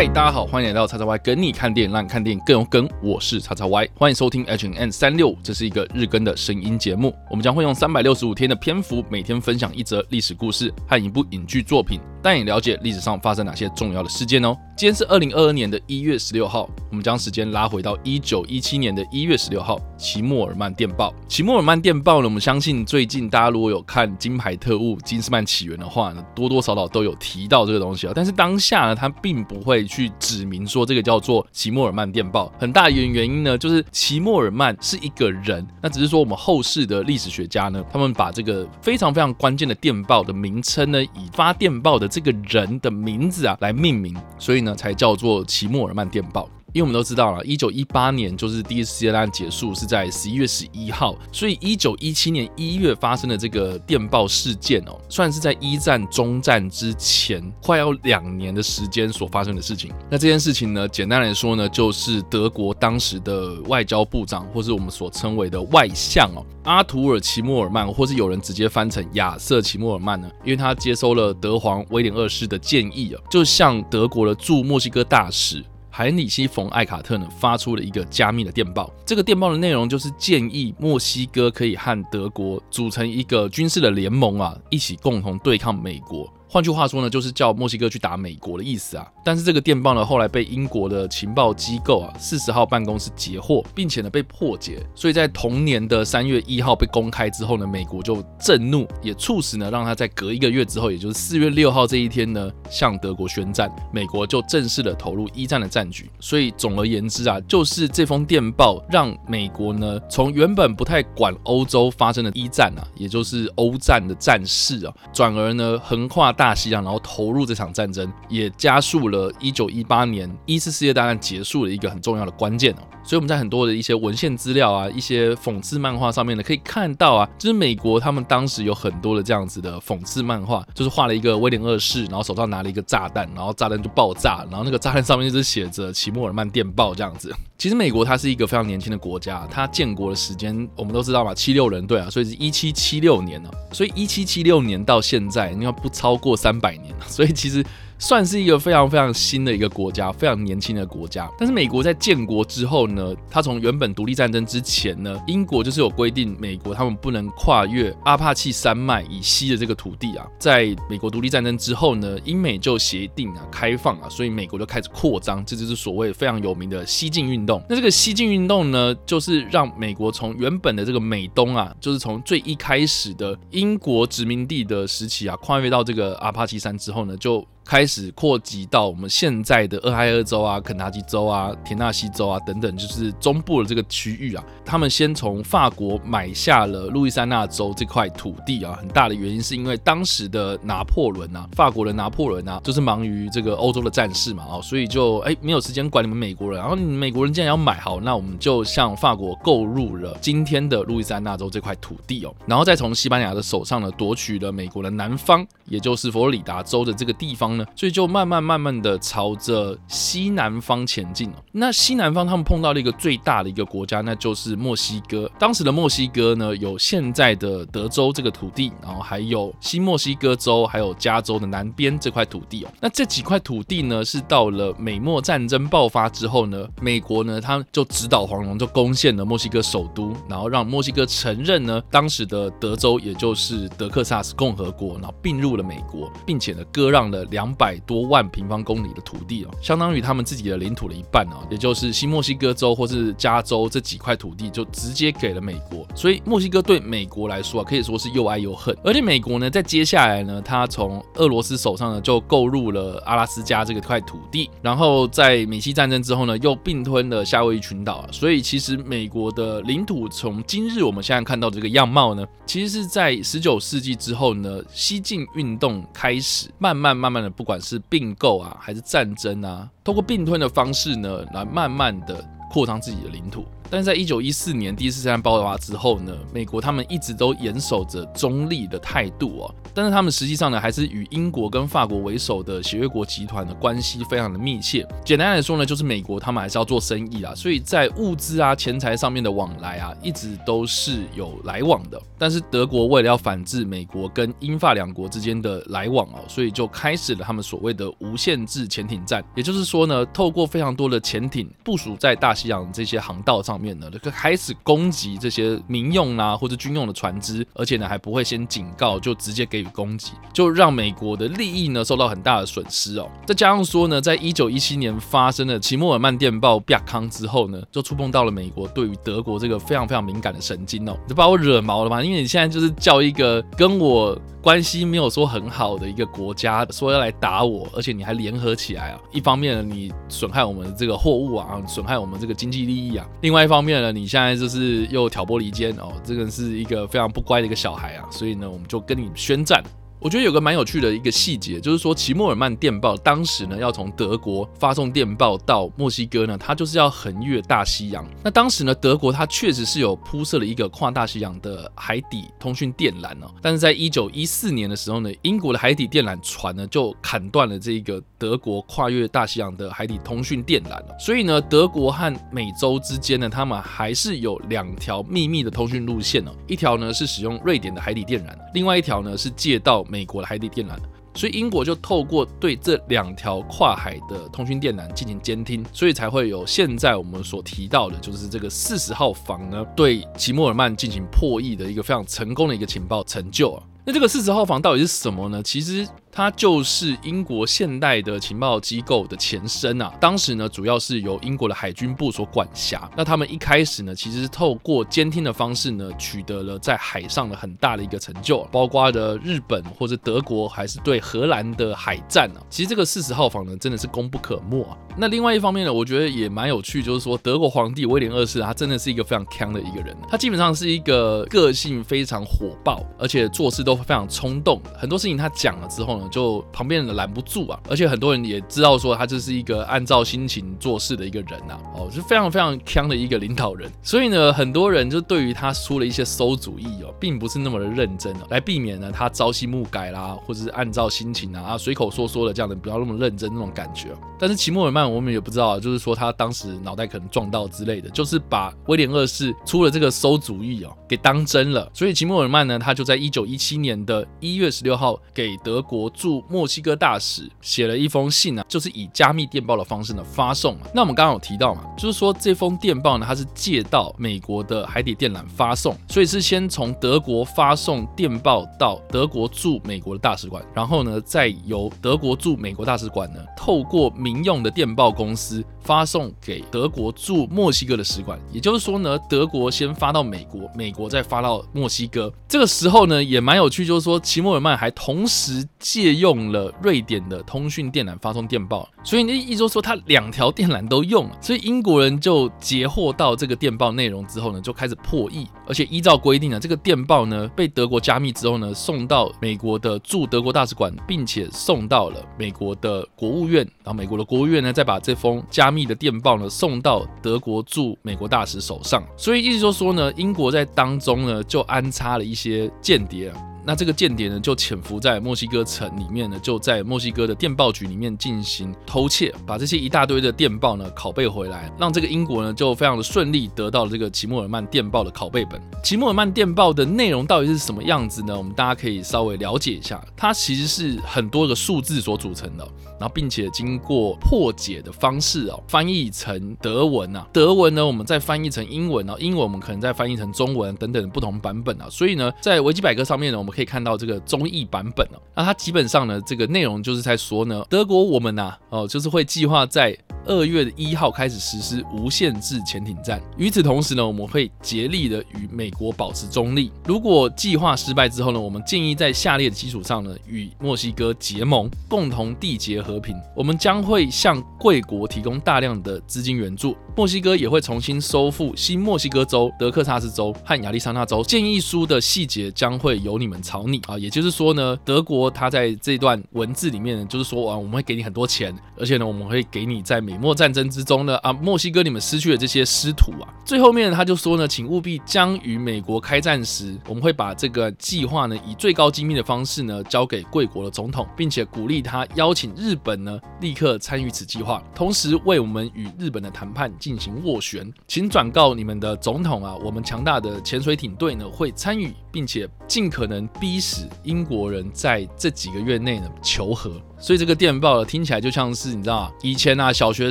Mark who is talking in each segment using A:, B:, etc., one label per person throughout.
A: 嗨，大家好，欢迎来到叉叉 Y 跟你看电影，让你看电影更有梗。我是叉叉 Y，欢迎收听 H N 三六五，这是一个日更的声音节目。我们将会用三百六十五天的篇幅，每天分享一则历史故事和一部影剧作品，带你了解历史上发生哪些重要的事件哦。今天是二零二二年的一月十六号，我们将时间拉回到一九一七年的一月十六号，齐默尔曼电报。齐默尔曼电报呢，我们相信最近大家如果有看《金牌特务：金斯曼起源》的话呢，多多少少都有提到这个东西啊。但是当下呢，他并不会。去指明说这个叫做齐默尔曼电报，很大原原因呢，就是齐默尔曼是一个人，那只是说我们后世的历史学家呢，他们把这个非常非常关键的电报的名称呢，以发电报的这个人的名字啊来命名，所以呢那才叫做齐默尔曼电报。因为我们都知道了，一九一八年就是第一次世界大战结束是在十一月十一号，所以一九一七年一月发生的这个电报事件哦，算是在一战终战之前快要两年的时间所发生的事情。那这件事情呢，简单来说呢，就是德国当时的外交部长，或是我们所称为的外相哦，阿图尔齐默尔曼，或是有人直接翻成亚瑟齐默尔曼呢，因为他接收了德皇威廉二世的建议啊，就向德国的驻墨西哥大使。海里希·冯·艾卡特呢，发出了一个加密的电报。这个电报的内容就是建议墨西哥可以和德国组成一个军事的联盟啊，一起共同对抗美国。换句话说呢，就是叫墨西哥去打美国的意思啊。但是这个电报呢，后来被英国的情报机构啊四十号办公室截获，并且呢被破解。所以在同年的三月一号被公开之后呢，美国就震怒，也促使呢让他在隔一个月之后，也就是四月六号这一天呢，向德国宣战。美国就正式的投入一战的战局。所以总而言之啊，就是这封电报让美国呢从原本不太管欧洲发生的一战啊，也就是欧战的战事啊，转而呢横跨。大西洋，然后投入这场战争，也加速了一九一八年一次世界大战结束的一个很重要的关键哦。所以我们在很多的一些文献资料啊，一些讽刺漫画上面呢，可以看到啊，就是美国他们当时有很多的这样子的讽刺漫画，就是画了一个威廉二世，然后手上拿了一个炸弹，然后炸弹就爆炸，然后那个炸弹上面就是写着齐默尔曼电报这样子。其实美国它是一个非常年轻的国家，它建国的时间我们都知道嘛，七六人对啊，所以是一七七六年呢，所以一七七六年到现在，你要不超过过三百年，所以其实。算是一个非常非常新的一个国家，非常年轻的国家。但是美国在建国之后呢，它从原本独立战争之前呢，英国就是有规定，美国他们不能跨越阿帕契山脉以西的这个土地啊。在美国独立战争之后呢，英美就协定啊开放啊，所以美国就开始扩张，这就是所谓非常有名的西进运动。那这个西进运动呢，就是让美国从原本的这个美东啊，就是从最一开始的英国殖民地的时期啊，跨越到这个阿帕契山之后呢，就开始扩及到我们现在的俄亥俄州啊、肯塔基州啊、田纳西州啊等等，就是中部的这个区域啊。他们先从法国买下了路易斯安那州这块土地啊，很大的原因是因为当时的拿破仑啊，法国的拿破仑啊，就是忙于这个欧洲的战事嘛，哦，所以就哎没有时间管你们美国人。然后美国人既然要买，好，那我们就向法国购入了今天的路易斯安那州这块土地哦，然后再从西班牙的手上呢夺取了美国的南方，也就是佛罗里达州的这个地方。所以就慢慢慢慢的朝着西南方前进。那西南方他们碰到了一个最大的一个国家，那就是墨西哥。当时的墨西哥呢，有现在的德州这个土地，然后还有新墨西哥州，还有加州的南边这块土地哦。那这几块土地呢，是到了美墨战争爆发之后呢，美国呢，他就直捣黄龙，就攻陷了墨西哥首都，然后让墨西哥承认呢，当时的德州，也就是德克萨斯共和国，然后并入了美国，并且呢，割让了两。两百多万平方公里的土地哦，相当于他们自己的领土的一半哦，也就是新墨西哥州或是加州这几块土地就直接给了美国，所以墨西哥对美国来说啊，可以说是又爱又恨。而且美国呢，在接下来呢，他从俄罗斯手上呢就购入了阿拉斯加这个块土地，然后在美西战争之后呢，又并吞了夏威夷群岛啊，所以其实美国的领土从今日我们现在看到这个样貌呢，其实是在十九世纪之后呢，西进运动开始，慢慢慢慢的。不管是并购啊，还是战争啊，通过并吞的方式呢，来慢慢的扩张自己的领土。但是在一九一四年第一次战爆发之后呢，美国他们一直都严守着中立的态度哦，但是他们实际上呢，还是与英国跟法国为首的协约国集团的关系非常的密切。简单来说呢，就是美国他们还是要做生意啊，所以在物资啊、钱财上面的往来啊，一直都是有来往的。但是德国为了要反制美国跟英法两国之间的来往哦，所以就开始了他们所谓的无限制潜艇战，也就是说呢，透过非常多的潜艇部署在大西洋这些航道上面呢，就开始攻击这些民用啊或者军用的船只，而且呢还不会先警告就直接给予攻击，就让美国的利益呢受到很大的损失哦。再加上说呢，在一九一七年发生了齐默尔曼电报啪康之后呢，就触碰到了美国对于德国这个非常非常敏感的神经哦，就把我惹毛了嘛，因为你现在就是叫一个跟我关系没有说很好的一个国家说要来打我，而且你还联合起来啊，一方面呢你损害我们这个货物啊，损害我们这个经济利益啊，另外一方面呢你现在就是又挑拨离间哦，这个是一个非常不乖的一个小孩啊，所以呢我们就跟你宣战。我觉得有个蛮有趣的一个细节，就是说齐默尔曼电报当时呢要从德国发送电报到墨西哥呢，它就是要横越大西洋。那当时呢，德国它确实是有铺设了一个跨大西洋的海底通讯电缆哦。但是在一九一四年的时候呢，英国的海底电缆船呢就砍断了这个德国跨越大西洋的海底通讯电缆了。所以呢，德国和美洲之间呢，他们还是有两条秘密的通讯路线哦。一条呢是使用瑞典的海底电缆，另外一条呢是借道。美国的海底电缆，所以英国就透过对这两条跨海的通讯电缆进行监听，所以才会有现在我们所提到的，就是这个四十号房呢对吉默尔曼进行破译的一个非常成功的一个情报成就啊。那这个四十号房到底是什么呢？其实。它就是英国现代的情报机构的前身啊。当时呢，主要是由英国的海军部所管辖。那他们一开始呢，其实是透过监听的方式呢，取得了在海上的很大的一个成就，包括的日本或者德国，还是对荷兰的海战啊。其实这个四十号房呢，真的是功不可没啊。那另外一方面呢，我觉得也蛮有趣，就是说德国皇帝威廉二世，他真的是一个非常锵的一个人。他基本上是一个个性非常火爆，而且做事都非常冲动，很多事情他讲了之后呢。就旁边人拦不住啊，而且很多人也知道说他这是一个按照心情做事的一个人呐，哦，是非常非常强的一个领导人。所以呢，很多人就对于他出了一些馊主意哦，并不是那么的认真哦，来避免呢他朝夕暮改啦，或者是按照心情啊啊随口说说的这样的，不要那么认真那种感觉。但是齐默尔曼我们也不知道，就是说他当时脑袋可能撞到之类的，就是把威廉二世出了这个馊主意哦给当真了。所以齐默尔曼呢，他就在一九一七年的一月十六号给德国。驻墨西哥大使写了一封信呢、啊，就是以加密电报的方式呢发送。那我们刚刚有提到嘛，就是说这封电报呢，它是借到美国的海底电缆发送，所以是先从德国发送电报到德国驻美国的大使馆，然后呢，再由德国驻美国大使馆呢，透过民用的电报公司发送给德国驻墨西哥的使馆。也就是说呢，德国先发到美国，美国再发到墨西哥。这个时候呢，也蛮有趣，就是说齐默尔曼还同时借用了瑞典的通讯电缆发送电报，所以那意思就是说他两条电缆都用了，所以英国人就截获到这个电报内容之后呢，就开始破译，而且依照规定呢，这个电报呢被德国加密之后呢，送到美国的驻德国大使馆，并且送到了美国的国务院，然后美国的国务院呢再把这封加密的电报呢送到德国驻美国大使手上，所以意思就是说呢，英国在当中呢就安插了一些间谍。那这个间谍呢，就潜伏在墨西哥城里面呢，就在墨西哥的电报局里面进行偷窃，把这些一大堆的电报呢拷贝回来，让这个英国呢就非常的顺利得到了这个齐默尔曼电报的拷贝本。齐默尔曼电报的内容到底是什么样子呢？我们大家可以稍微了解一下，它其实是很多个数字所组成的，然后并且经过破解的方式哦，翻译成德文啊，德文呢我们再翻译成英文啊，英文我们可能再翻译成中文等等不同版本啊，所以呢，在维基百科上面呢，我们可以看到这个中译版本哦，那它基本上呢，这个内容就是在说呢，德国我们呐，哦，就是会计划在二月的一号开始实施无限制潜艇战。与此同时呢，我们会竭力的与美国保持中立。如果计划失败之后呢，我们建议在下列的基础上呢，与墨西哥结盟，共同缔结和平。我们将会向贵国提供大量的资金援助。墨西哥也会重新收复新墨西哥州、德克萨斯州和亚利桑那州。建议书的细节将会由你们草拟啊，也就是说呢，德国他在这段文字里面呢，就是说啊，我们会给你很多钱，而且呢，我们会给你在美墨战争之中呢啊，墨西哥你们失去了这些失土啊。最后面他就说呢，请务必将与美国开战时，我们会把这个计划呢以最高机密的方式呢交给贵国的总统，并且鼓励他邀请日本呢立刻参与此计划，同时为我们与日本的谈判进行斡旋。请转告你们的总统啊，我们强大的潜水艇队呢会参与，并且尽可能逼使英国人在这几个月内呢求和。所以这个电报听起来就像是你知道啊，以前啊小学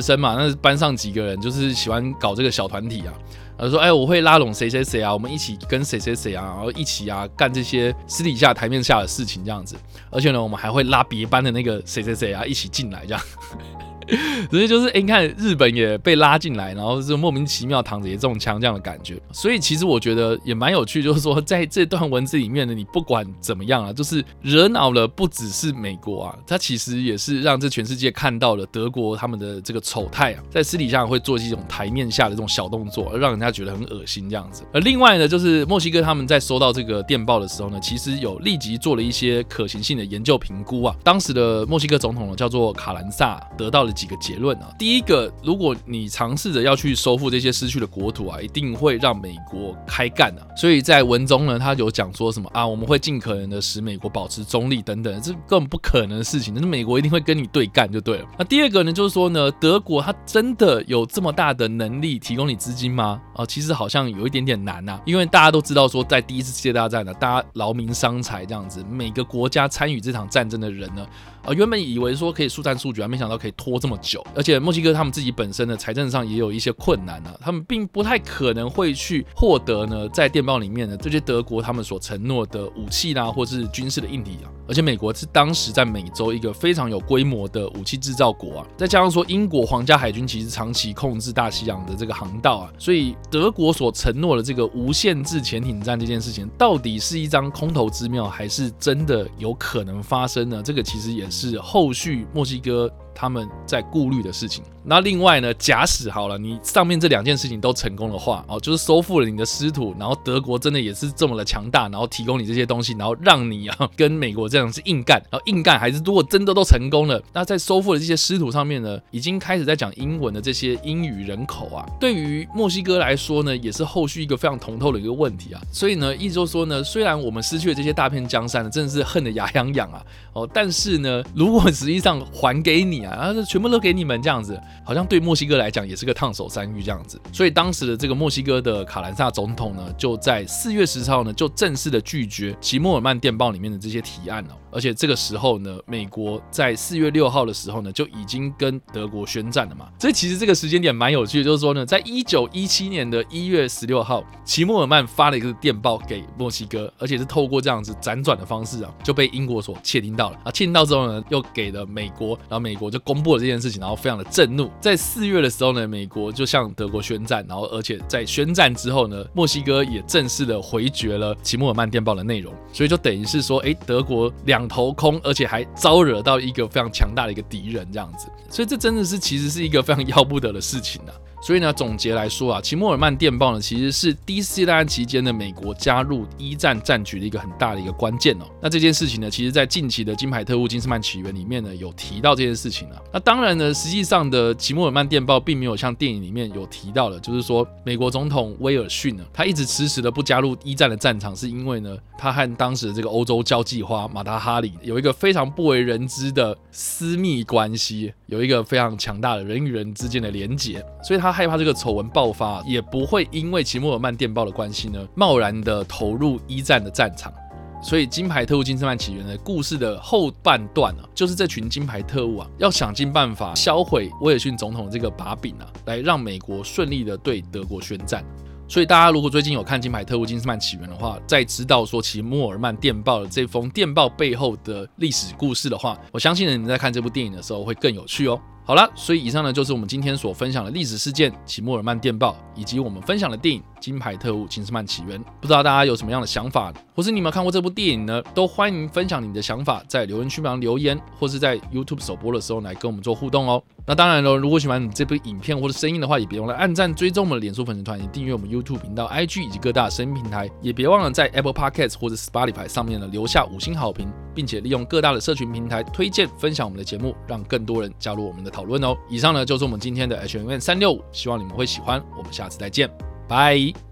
A: 生嘛，那是班上几个人就是喜欢搞这个小团体啊。他说：“哎，我会拉拢谁谁谁啊，我们一起跟谁谁谁啊，然后一起啊干这些私底下台面下的事情这样子。而且呢，我们还会拉别班的那个谁谁谁啊一起进来这样。” 所以就是，哎，你看日本也被拉进来，然后就莫名其妙躺着也中枪这样的感觉。所以其实我觉得也蛮有趣，就是说在这段文字里面呢，你不管怎么样啊，就是惹恼了不只是美国啊，它其实也是让这全世界看到了德国他们的这个丑态啊，在私底下会做这种台面下的这种小动作，让人家觉得很恶心这样子。而另外呢，就是墨西哥他们在收到这个电报的时候呢，其实有立即做了一些可行性的研究评估啊。当时的墨西哥总统呢叫做卡兰萨，得到了。几个结论啊，第一个，如果你尝试着要去收复这些失去的国土啊，一定会让美国开干的。所以在文中呢，他有讲说什么啊，我们会尽可能的使美国保持中立等等，这根本不可能的事情。但是美国一定会跟你对干就对了。那第二个呢，就是说呢，德国他真的有这么大的能力提供你资金吗？啊，其实好像有一点点难呐，因为大家都知道说，在第一次世界大战呢，大家劳民伤财这样子，每个国家参与这场战争的人呢。啊，原本以为说可以速战速决，没想到可以拖这这么久。而且墨西哥他们自己本身的财政上也有一些困难、啊，他们并不太可能会去获得呢，在电报里面的这些德国他们所承诺的武器啦，或是军事的硬体啊。而且美国是当时在美洲一个非常有规模的武器制造国啊，再加上说英国皇家海军其实长期控制大西洋的这个航道啊，所以德国所承诺的这个无限制潜艇战这件事情，到底是一张空头支票，还是真的有可能发生呢？这个其实也是后续墨西哥。他们在顾虑的事情。那另外呢，假使好了，你上面这两件事情都成功的话，哦，就是收复了你的失土，然后德国真的也是这么的强大，然后提供你这些东西，然后让你啊跟美国这样是硬干，然后硬干还是如果真的都成功了，那在收复的这些失土上面呢，已经开始在讲英文的这些英语人口啊，对于墨西哥来说呢，也是后续一个非常通透的一个问题啊。所以呢，意思就是说呢，虽然我们失去了这些大片江山呢，真的是恨得牙痒痒啊，哦，但是呢，如果实际上还给你啊。啊，全部都给你们这样子，好像对墨西哥来讲也是个烫手山芋这样子。所以当时的这个墨西哥的卡兰萨总统呢，就在四月十四号呢，就正式的拒绝齐默尔曼电报里面的这些提案了。而且这个时候呢，美国在四月六号的时候呢，就已经跟德国宣战了嘛。所以其实这个时间点蛮有趣的，就是说呢，在一九一七年的一月十六号，齐默尔曼发了一个电报给墨西哥，而且是透过这样子辗转的方式啊，就被英国所窃听到了啊。窃听到之后呢，又给了美国，然后美国就公布了这件事情，然后非常的震怒。在四月的时候呢，美国就向德国宣战，然后而且在宣战之后呢，墨西哥也正式的回绝了齐默尔曼电报的内容，所以就等于是说，哎，德国两。两头空，而且还招惹到一个非常强大的一个敌人，这样子，所以这真的是其实是一个非常要不得的事情啊。所以呢，总结来说啊，齐默尔曼电报呢，其实是第一次大战期间的美国加入一战战局的一个很大的一个关键哦。那这件事情呢，其实在近期的《金牌特务金斯曼起源》里面呢，有提到这件事情啊。那当然呢，实际上的齐默尔曼电报并没有像电影里面有提到的，就是说美国总统威尔逊呢，他一直迟迟的不加入一战的战场，是因为呢，他和当时的这个欧洲交际花马达哈里有一个非常不为人知的私密关系，有一个非常强大的人与人之间的连结，所以他。他害怕这个丑闻爆发，也不会因为齐默尔曼电报的关系呢，贸然的投入一战的战场。所以，金牌特务金斯曼起源的故事的后半段啊，就是这群金牌特务啊，要想尽办法销毁威尔逊总统的这个把柄啊，来让美国顺利的对德国宣战。所以，大家如果最近有看《金牌特务金斯曼起源》的话，在知道说齐默尔曼电报的这封电报背后的历史故事的话，我相信你们在看这部电影的时候会更有趣哦。好了，所以以上呢就是我们今天所分享的历史事件——齐默尔曼电报，以及我们分享的电影《金牌特务：秦斯曼起源》。不知道大家有什么样的想法，或是你有没有看过这部电影呢？都欢迎分享你的想法，在留言区旁留言，或是在 YouTube 首播的时候来跟我们做互动哦。那当然了，如果喜欢你这部影片或者声音的话，也别忘了按赞、追踪我们的脸书粉丝团，也订阅我们 YouTube 频道、IG 以及各大声音平台，也别忘了在 Apple Podcast 或者 Spotify 上面呢留下五星好评，并且利用各大的社群平台推荐分享我们的节目，让更多人加入我们的讨论哦。以上呢就是我们今天的 H&M 三六五希望你们会喜欢。我们下次再见，拜。